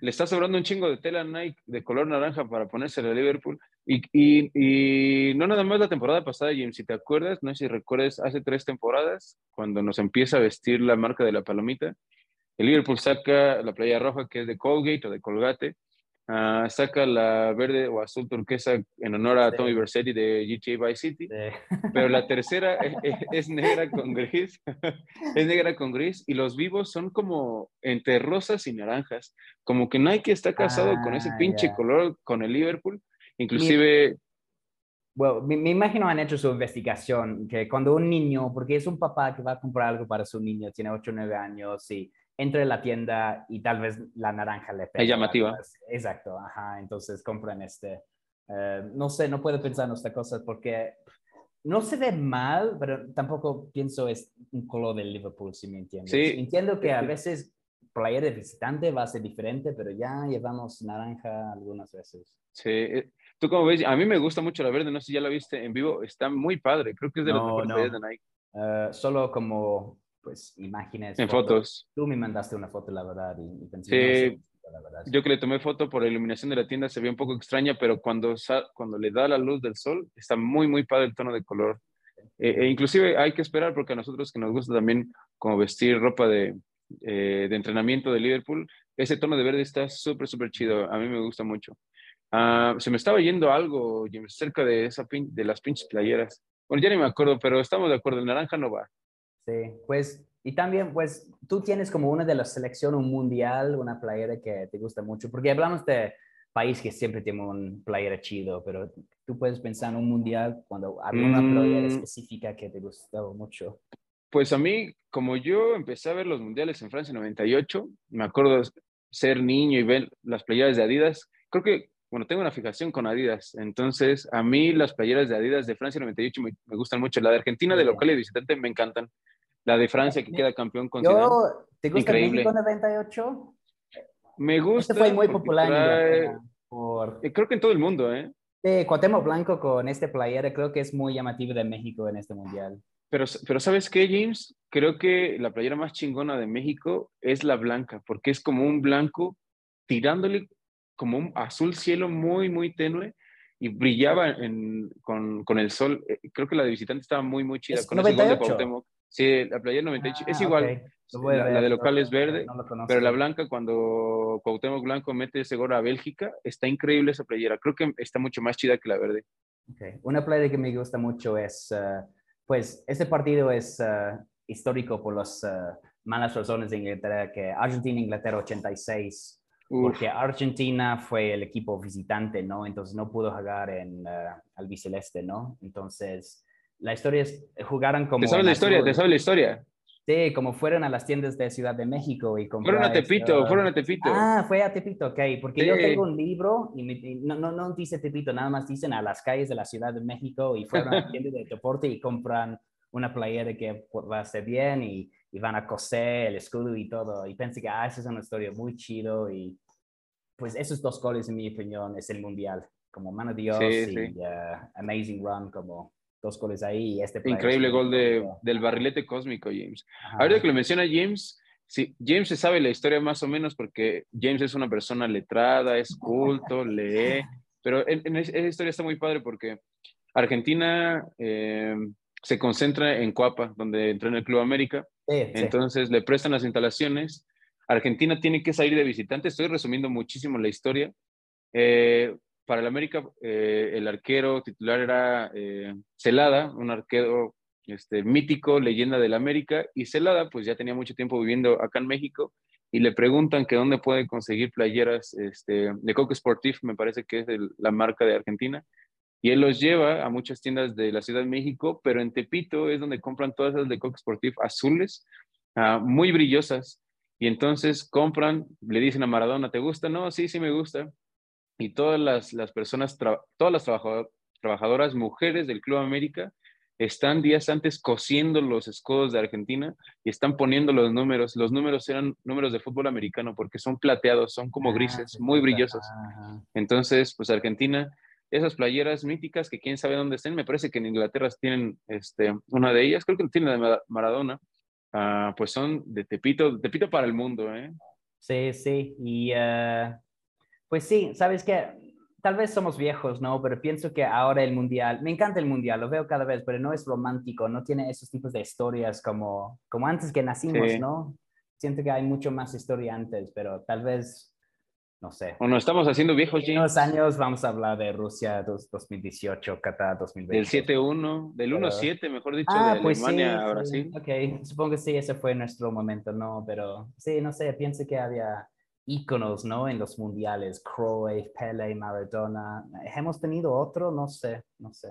Le está sobrando un chingo de tela Nike de color naranja para ponerse a Liverpool. Y, y, y, no nada más la temporada pasada, Jim, si te acuerdas, no sé si recuerdas, hace tres temporadas, cuando nos empieza a vestir la marca de la palomita, el Liverpool saca la playa roja que es de Colgate o de Colgate, Uh, saca la verde o azul turquesa en honor a Tommy Vercetti de GTA Vice City, pero la tercera es, negra con gris, es negra con gris y los vivos son como entre rosas y naranjas, como que Nike está casado con ese ah, pinche color con el Liverpool, inclusive... Bueno, me, me, imagino han hecho su investigación, que cuando un niño, porque es un papá que va a comprar algo para su niño, tiene 8 o 9 años y entre la tienda y tal vez la naranja le pega. Es llamativa. Exacto, ajá, entonces compran este. Eh, no sé, no puedo pensar en esta cosa porque no se ve mal, pero tampoco pienso es un color del Liverpool, si me entiendes. Sí. Entiendo que a veces player de visitante va a ser diferente, pero ya llevamos naranja algunas veces. Sí, eh, tú como ves, a mí me gusta mucho la verde, no sé si ya la viste en vivo, está muy padre, creo que es de los mejores de Nike. Uh, solo como pues imágenes. En fotos. Tú me mandaste una foto, la verdad, y, pensé, sí, yo que le tomé foto por la iluminación de la tienda se ve un poco extraña, pero cuando, cuando le da la luz del sol está muy, muy padre el tono de color. Eh, e inclusive hay que esperar porque a nosotros que nos gusta también como vestir ropa de, eh, de entrenamiento de Liverpool, ese tono de verde está súper, súper chido. A mí me gusta mucho. Ah, se me estaba yendo algo, cerca de, esa de las pinches playeras. Bueno, ya ni me acuerdo, pero estamos de acuerdo, el naranja no va. Sí, pues, y también, pues, tú tienes como una de las selecciones un mundial, una playera que te gusta mucho, porque hablamos de país que siempre tiene un playera chido, pero tú puedes pensar en un mundial cuando alguna playera Mm. específica que te gustó mucho. Pues a mí, como yo empecé a ver los mundiales en Francia en 98, me acuerdo ser niño y ver las playeras de Adidas. Creo que, bueno, tengo una fijación con Adidas. Entonces, a mí las playeras de Adidas de Francia 98 me, me gustan mucho. La de Argentina de local y visitante me encantan. La de Francia que queda campeón con Zidane. Yo, ¿te gusta Increíble. México 98? Me gusta. Este fue muy popular trae- por eh, Creo que en todo el mundo, ¿eh? Sí, Cuauhtémoc Blanco con este playera creo que es muy llamativo de México en este mundial. Pero, pero ¿sabes qué, James? Creo que la playera más chingona de México es la blanca, porque es como un blanco tirándole como un azul cielo muy, muy tenue y brillaba en- con, con el sol. Eh, Creo que la de visitante estaba muy, muy chida. Es con ese gol de 98. Cuauhtémoc. Sí, la playera 98. es Ah, igual. La, de no- local es verde, no pero la blanca, cuando Cuauhtémoc Blanco mete ese gol a Bélgica, está increíble esa playera. Creo que está mucho más chida que la verde. Ok. Una playera que me gusta mucho es, eh, pues, este partido es eh, histórico por las eh, malas razones de Inglaterra, que Argentina-Inglaterra 86, Uf, porque Argentina fue el equipo visitante, ¿no? Entonces no pudo jugar en albiceleste, ¿no? Entonces, la historia es, jugaron como... ¿Te sabes la historia? azul. ¿Te sabes la historia? Sí, como fueron a las tiendas de Ciudad de México y Fueron a compraron Tepito, fueron a Tepito. Ah, fue a Tepito, ok, porque yo Sí. tengo un libro y, me- y no, no, no dice Tepito, nada más dicen a las calles de la Ciudad de México y fueron a la tienda de deporte y compran una playera que pues, va a ser bien y, y van a coser el escudo y todo. Y pensé que, ah, esa es una historia muy chido y pues esos dos goles, en mi opinión, es el mundial. Como mano de Dios Sí, y sí. uh, amazing run, como dos goles ahí este Increíble gol de, del barrilete cósmico, James. Ajá. Ahorita que lo menciona James, sí, James se sabe la historia más o menos porque James es una persona letrada, es culto, lee, pero en, en es- esa historia está muy padre porque Argentina eh, se concentra en Coapa, donde entró en el Club América, Sí, sí. entonces le prestan las instalaciones. Argentina tiene que salir de visitante, estoy resumiendo muchísimo la historia. Eh, para el América, eh, el arquero titular era eh, Celada, un arquero este, mítico, leyenda del América, y Celada pues ya tenía mucho tiempo viviendo acá en México y le preguntan que dónde puede conseguir playeras este, de Coque Sportif, me parece que es la marca de Argentina, y él los lleva a muchas tiendas de la Ciudad de México, pero en Tepito es donde compran todas esas de Coque Sportif azules, ah, muy brillosas, y entonces compran, le dicen a Maradona, ¿te gusta? No, sí, sí me gusta. Y todas las, las personas, todas las trabajador- trabajadoras mujeres del Club América están días antes cosiendo los escudos de Argentina y están poniendo los números. Los números eran números de fútbol americano porque son plateados, son como Ah, grises, muy brillosos. Entonces, pues Argentina, esas playeras míticas que quién sabe dónde estén, me parece que en Inglaterra tienen este, una de ellas, creo que tiene la de Mara- Maradona, ah, pues son de Tepito, de Tepito para el mundo, ¿eh? Sí, sí. Y eh, pues sí, sabes que tal vez somos viejos, ¿no? Pero pienso que ahora el mundial, me encanta el mundial, lo veo cada vez, pero no es romántico, no tiene esos tipos de historias como, como antes que nacimos, Sí. ¿no? Siento que hay mucho más historia antes, pero tal vez, no sé. O nos estamos haciendo viejos, En unos James, años vamos a hablar de Rusia dos- 2018, Qatar 2020. del 7-1, del Pero- 1-7, mejor dicho, Ah, de pues sí, Alemania a sí. Brasil. Ok, supongo que sí, ese fue nuestro momento, ¿no? Pero sí, no sé, pienso que había íconos, ¿no? En los mundiales, Cruyff, Pele, Maradona. ¿Hemos tenido otro? No sé, no sé.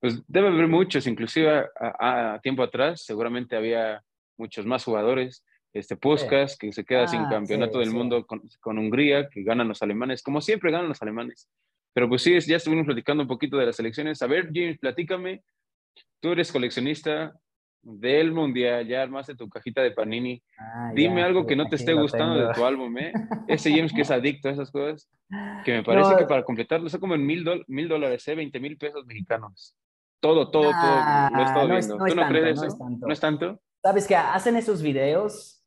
Pues debe haber muchos, inclusive a, a- tiempo atrás, seguramente había muchos más jugadores. Este Puskas, que se queda sin Ah, campeonato sí, del sí. mundo con, con Hungría, que ganan los alemanes, como siempre ganan los alemanes. Pero pues sí, ya estuvimos platicando un poquito de las elecciones. A ver, James, platícame. Tú eres coleccionista del mundial, ya armaste tu cajita de Panini. Ah, Dime ya, algo sí, que no te esté gustando tengo. de tu álbum, ¿eh? Ese James que es adicto a esas cosas, que me parece No, que para completarlo son como en mil, mil dólares, ¿eh? 20 mil pesos mexicanos. Todo, todo, Ah, todo. Lo he estado no es- viendo. es ¿Tú no tanto, crees eso? es tanto. ¿No es tanto? ¿Sabes que hacen esos videos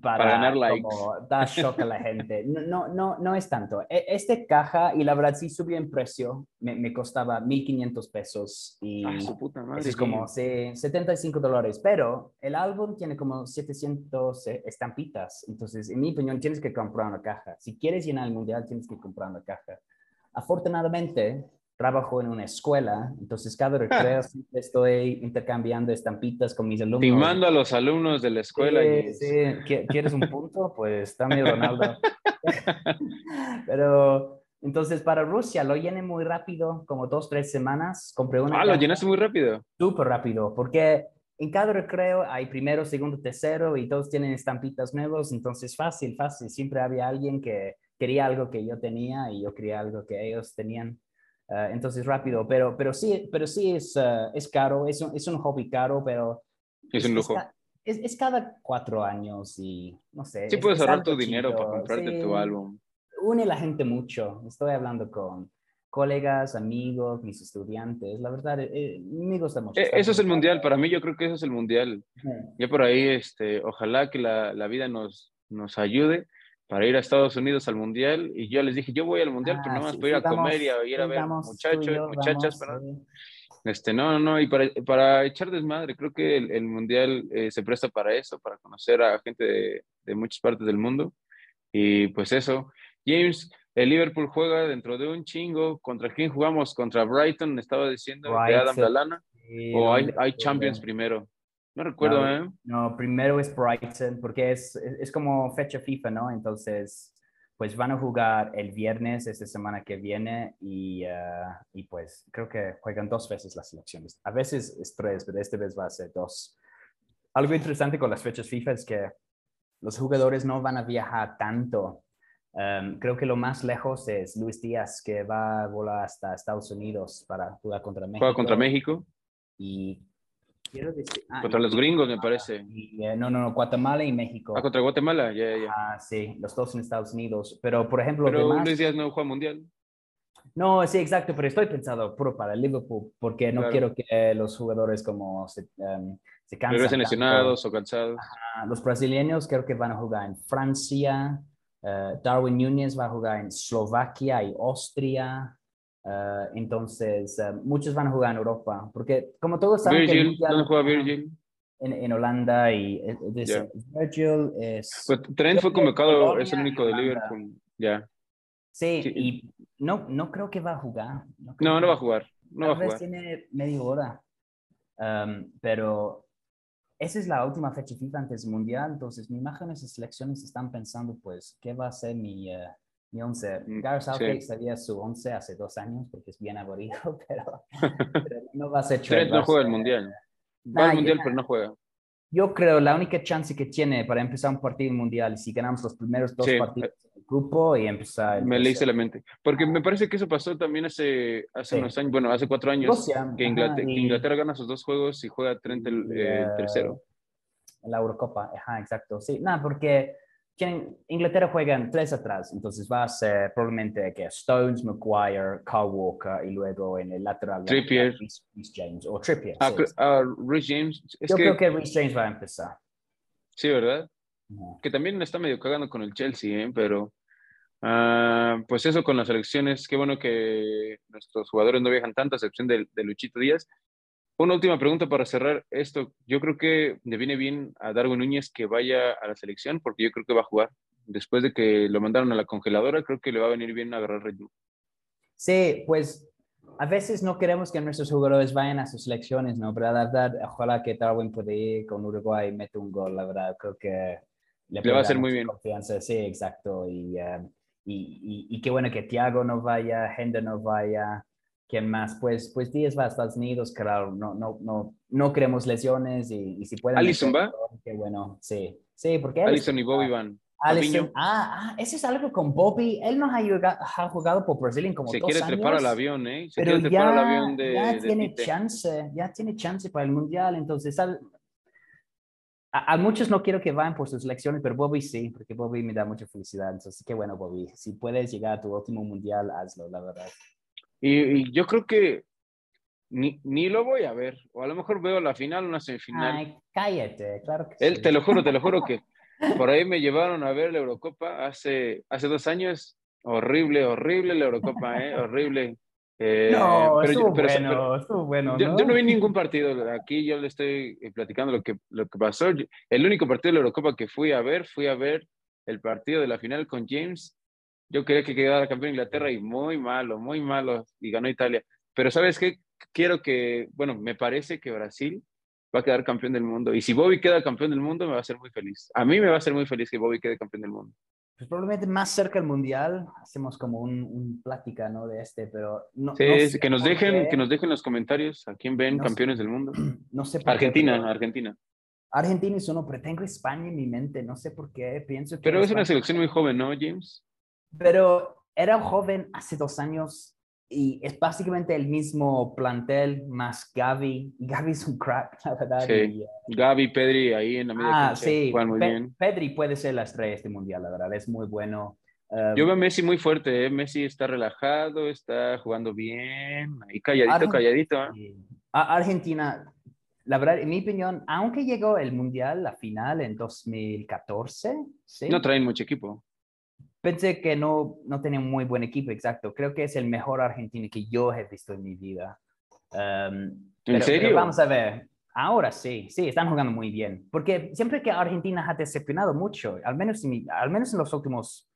para, Para ganar likes. como dar shock a la gente? No, no, no, no es tanto. E- Este caja, y la verdad sí subió en precio, me, me costaba 1.500 pesos y Ah, su puta madre. eso es como sí, 75 dólares, pero el álbum tiene como 700 eh, estampitas, entonces en mi opinión tienes que comprar una caja. Si quieres llenar el mundial tienes que comprar una caja. Afortunadamente, trabajo en una escuela, entonces cada recreo siempre estoy intercambiando estampitas con mis alumnos. Timando a los alumnos de la escuela. Sí, James. sí. ¿Qui- ¿Quieres un punto? Pues dame Ronaldo. Pero Entonces, para Rusia lo llené muy rápido, como dos, tres semanas. Compré una. Ah, lo llenaste muy rápido. Súper rápido, porque en cada recreo hay primero, segundo, tercero y todos tienen estampitas nuevos, entonces fácil, fácil. Siempre había alguien que quería algo que yo tenía y yo quería algo que ellos tenían. Ah, entonces rápido, pero, pero sí, pero sí es, ah, es caro, es un, es un hobby caro, pero... Es un lujo. Es, es, cada cuatro años y no sé. Sí, puedes ahorrar tu dinero para comprarte tu álbum. Une la gente mucho. Estoy hablando con colegas, amigos, mis estudiantes. La verdad, eh, me gusta mucho. Eh, eso es el mundial. Para mí, yo creo que eso es el mundial. Ya por ahí, este, ojalá que la, la vida nos, nos ayude para ir a Estados Unidos al Mundial y yo les dije, yo voy al Mundial, pero ah, no más voy ir a comer y a ir a ver muchachos, muchachas, Este, no, no, y para, para echar desmadre, creo que el, Mundial eh, se presta para eso, para conocer a gente de, de, muchas partes del mundo. Y pues eso, James, el Liverpool juega dentro de un chingo. ¿Contra quién jugamos? Contra Brighton, estaba diciendo, de Adam Lallana. ¿O hay, hay Champions primero? No recuerdo, ¿eh? No, primero es Brighton, porque es, es, como fecha FIFA, ¿no? Entonces, pues van a jugar el viernes, esta semana que viene, y, uh, y pues creo que juegan dos veces las selecciones. A veces es tres, pero esta vez va a ser dos. Algo interesante con las fechas FIFA es que los jugadores no van a viajar tanto. Um, creo que lo más lejos es Luis Díaz, que va a volar hasta Estados Unidos para jugar contra México. ¿Juega contra México? Y Ah, contra los gringos, me parece. Eh, no, no, no, Guatemala y México. Ah, contra Guatemala, ya, ya. Ah, sí, los dos en Estados Unidos. Pero, por ejemplo, pero demás... Luis Díaz no juega mundial. No, sí, exacto, pero estoy pensando puro para Liverpool, porque no quiero que los jugadores como se, um, se cansen. lesionados o cansados. los brasileños creo que van a jugar en Francia. Uh, Darwin Núñez va a jugar en Eslovaquia y Austria. Uh, entonces, uh, muchos van a jugar en Europa, porque como todos saben... Virgil, ¿dónde juega Virgil? En, en, Holanda y yeah. Virgil es... Pues Trent fue convocado, es el único de Liverpool, ya. Sí, sí, y no, no creo que va a jugar. No, no, no va a jugar. No Tal va a vez tiene media hora. Um, pero esa es la última fecha FIFA antes del Mundial, entonces mi imagen esas selecciones están pensando, pues, ¿qué va a ser mi... Uh, mi once. Mm, Gareth Southgate sería su once hace dos años porque es bien aburrido, pero, no va a ser Trent no juega el Mundial. Va al Mundial, pero no juega. Yo creo la única chance que tiene para empezar un partido mundial, y si ganamos los primeros dos partidos del grupo y empezar... Me le hice la mente. Porque me parece que eso pasó también hace, hace unos años, bueno, hace cuatro años, que, Inglaterra, gana sus dos juegos y juega Trent el, eh, tercero. La Eurocopa, ajá, exacto. Sí, nada, porque Inglaterra juegan tres atrás, entonces va a ser probablemente que Stones, McGuire, Carl Walker y luego en el lateral Trippier. Rhys James o Trippier. Ah, ah Rhys James. Yo creo que Rhys James va a empezar. Sí, ¿verdad? Que también está medio cagando con el Chelsea, ¿eh? pero uh, pues eso con las elecciones, qué bueno que nuestros jugadores no viajan tanto, a excepción de, de Luchito Díaz, una última pregunta para cerrar esto. Yo creo que le viene bien a Darwin Núñez que vaya a la selección porque yo creo que va a jugar. Después de que lo mandaron a la congeladora, creo que le va a venir bien agarrar ritmo. Sí, pues a veces no queremos que nuestros jugadores vayan a sus selecciones, ¿no? Pero la verdad, ojalá que Darwin pueda ir con Uruguay y mete un gol, la verdad. Creo que le, va a hacer muy bien. Confianza. Sí, exacto. Y, eh, y, y, y, qué bueno que Thiago no vaya, Hender no vaya. ¿Quién más? Pues, pues Díaz va a Estados Unidos, claro, no, no, no, no queremos lesiones y, y si pueden... Alison va. Qué bueno, sí, sí, porque... Alison y Bobby van. Alison, ah, ah, eso es algo con Bobby. Él nos ha jugado, ha jugado por Brasil en como Se dos quiere años. trepar al avión, ¿eh? Se pero quiere ya, trepar al avión de. ya de tiene Tite. chance, ya tiene chance para el mundial. Entonces, al, a, a, muchos no quiero que vayan por sus elecciones, pero Bobby sí, porque Bobby me da mucha felicidad. Entonces, qué bueno, Bobby. Si puedes llegar a tu último mundial, hazlo, la verdad. Y, y yo creo que ni, ni, lo voy a ver, o a lo mejor veo la final, una semifinal. Ay, cállate, claro que Él, sí. Te lo juro, te lo juro que por ahí me llevaron a ver la Eurocopa hace, hace dos años. Horrible, horrible la Eurocopa, ¿eh? horrible. Eh, no, pero, estuvo pero, bueno, pero, estuvo bueno. Yo ¿no? yo no vi ningún partido. Aquí yo le estoy platicando lo que, lo que pasó. El único partido de la Eurocopa que fui a ver, fui a ver el partido de la final con James. Yo quería que quedara campeón Inglaterra y muy malo, muy malo, y ganó Italia. Pero ¿sabes qué? Quiero que, bueno, me parece que Brasil va a quedar campeón del mundo. Y si Bobby queda campeón del mundo, me va a hacer muy feliz. A mí me va a hacer muy feliz que Bobby quede campeón del mundo. pues probablemente más cerca del mundial hacemos como un, plática, ¿no? De este, pero no. Sí, que nos dejen, que nos dejen los comentarios a quién ven campeones del mundo. No sé. Por Argentina, Argentina. Argentina es uno, pero tengo España en mi mente, no sé por qué, pienso que... Pero es una selección muy joven, ¿no, James? Pero era joven hace dos años y es básicamente el mismo plantel más Gaby. Gaby es un crack, la verdad. Sí. Gaby, Pedri ahí en la media. Ah, sí. muy bien. Pedri puede ser la estrella de este mundial, la verdad. Es muy bueno. Yo veo a Messi muy fuerte. ¿eh? Messi está relajado, está jugando bien. Ahí calladito, calladito. ¿eh? Argentina, la verdad, en mi opinión, aunque llegó el mundial, la final en 2014, ¿sí? No traen mucho equipo pensé que no, no tenía un muy buen equipo, exacto. Creo que es el mejor argentino que yo he visto en mi vida. Um, ¿En serio? vamos a ver. Ahora sí, sí, están jugando muy bien. Porque siempre que Argentina ha decepcionado mucho, al menos, en, al menos en los últimos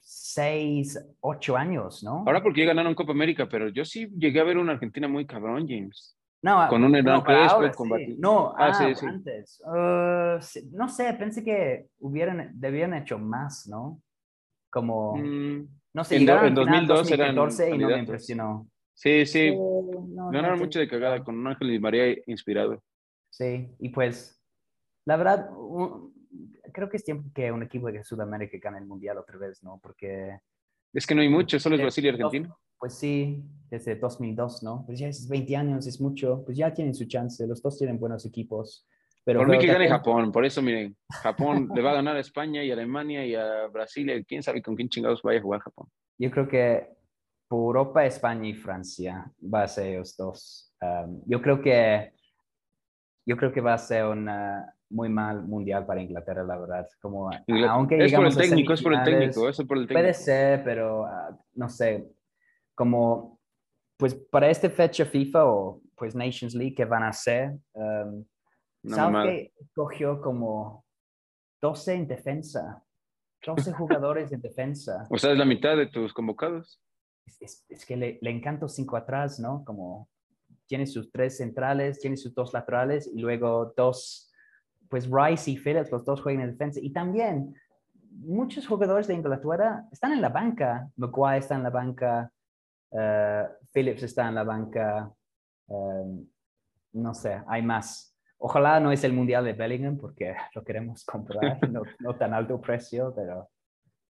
seis, ocho años, ¿no? Ahora porque ganaron Copa América, pero yo sí llegué a ver una Argentina muy cabrón, James. No, con un Hernán no, No, ah, ah antes. Uh, no sé, pensé que hubieran, debían hecho más, ¿no? Como, mm, no sé, en, en 2002 2014 y no me impresionó. Sí, sí, no, ganaron mucho de cagada con un Ángel y María inspirado. Sí, y pues, la verdad, creo que es tiempo que un equipo de Sudamérica gane el Mundial otra vez, ¿no? Porque... Es que no hay mucho, solo es Brasil y Argentina. Pues sí, desde 2002, ¿no? Pues ya es 20 años, es mucho, pues ya tienen su chance, los dos tienen buenos equipos por mí que gane Japón, por eso miren, Japón le va a ganar a España y a Alemania y a Brasil, y quién sabe con quién chingados vaya a jugar Japón. Yo creo que por Europa, España y Francia va a ser ellos dos. Um, yo creo que yo creo que va a ser un muy mal mundial para Inglaterra, la verdad. Como, aunque es por el técnico, es por el técnico, eso por el técnico. Puede ser, pero uh, no sé, como pues para esta fecha FIFA o pues Nations League que van a hacer, um, que cogió como 12 en defensa, 12 jugadores en defensa. O sea, es la mitad de tus convocados. Es, es, que le, le encanta cinco atrás, ¿no? Como tiene sus tres centrales, tiene sus dos laterales y luego dos, pues Rice y Phillips, los dos juegan en defensa. Y también muchos jugadores de Inglaterra están en la banca. McGuire está en la banca, uh, Phillips está en la banca, um, no sé, hay más. Ojalá no es el mundial de Bellingham porque lo queremos comprar, no, no tan alto precio, pero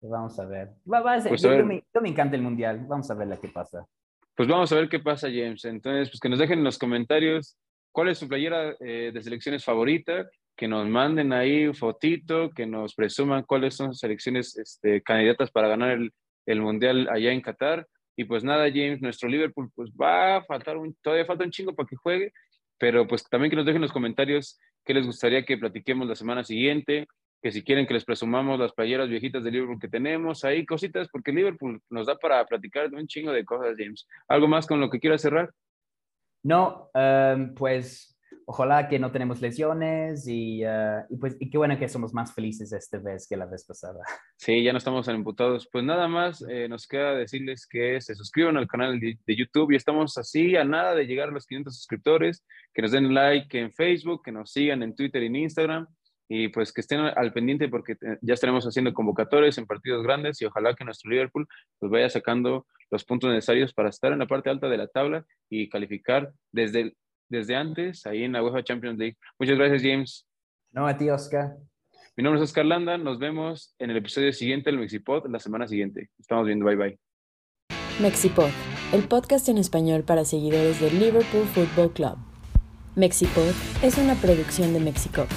vamos a ver. Va, va a ser, pues yo, me, encanta el mundial, vamos a ver qué pasa. Pues vamos a ver qué pasa, James. Entonces, pues que nos dejen en los comentarios cuál es su playera eh, de selecciones favorita, que nos manden ahí un fotito, que nos presuman cuáles son sus selecciones este, candidatas para ganar el, el mundial allá en Qatar. Y pues nada, James, nuestro Liverpool pues va a faltar un, todavía falta un chingo para que juegue, pero pues también que nos dejen en los comentarios qué les gustaría que platiquemos la semana siguiente, que si quieren que les presumamos las playeras viejitas de Liverpool que tenemos, ahí cositas, porque Liverpool nos da para platicar de un chingo de cosas, James. ¿Algo más con lo que quieras cerrar? No, em, pues ojalá que no tenemos lesiones y, uh, y, pues y qué bueno que somos más felices esta vez que la vez pasada. Sí, ya no estamos tan imputados. Pues nada más eh, nos queda decirles que se suscriban al canal de, de, YouTube y estamos así a nada de llegar a los 500 suscriptores, que nos den like en Facebook, que nos sigan en Twitter y en Instagram y pues que estén al pendiente porque ya estaremos haciendo convocatorias en partidos grandes y ojalá que nuestro Liverpool pues vaya sacando los puntos necesarios para estar en la parte alta de la tabla y calificar desde el desde antes, ahí en la UEFA Champions League. Muchas gracias, James. No, a ti, Oscar. Mi nombre es Oscar Landa. Nos vemos en el episodio siguiente del Mexipod la semana siguiente. Estamos viendo. Bye bye. Mexipod, el podcast en español para seguidores del Liverpool Football Club. Mexipod es una producción de Mexico.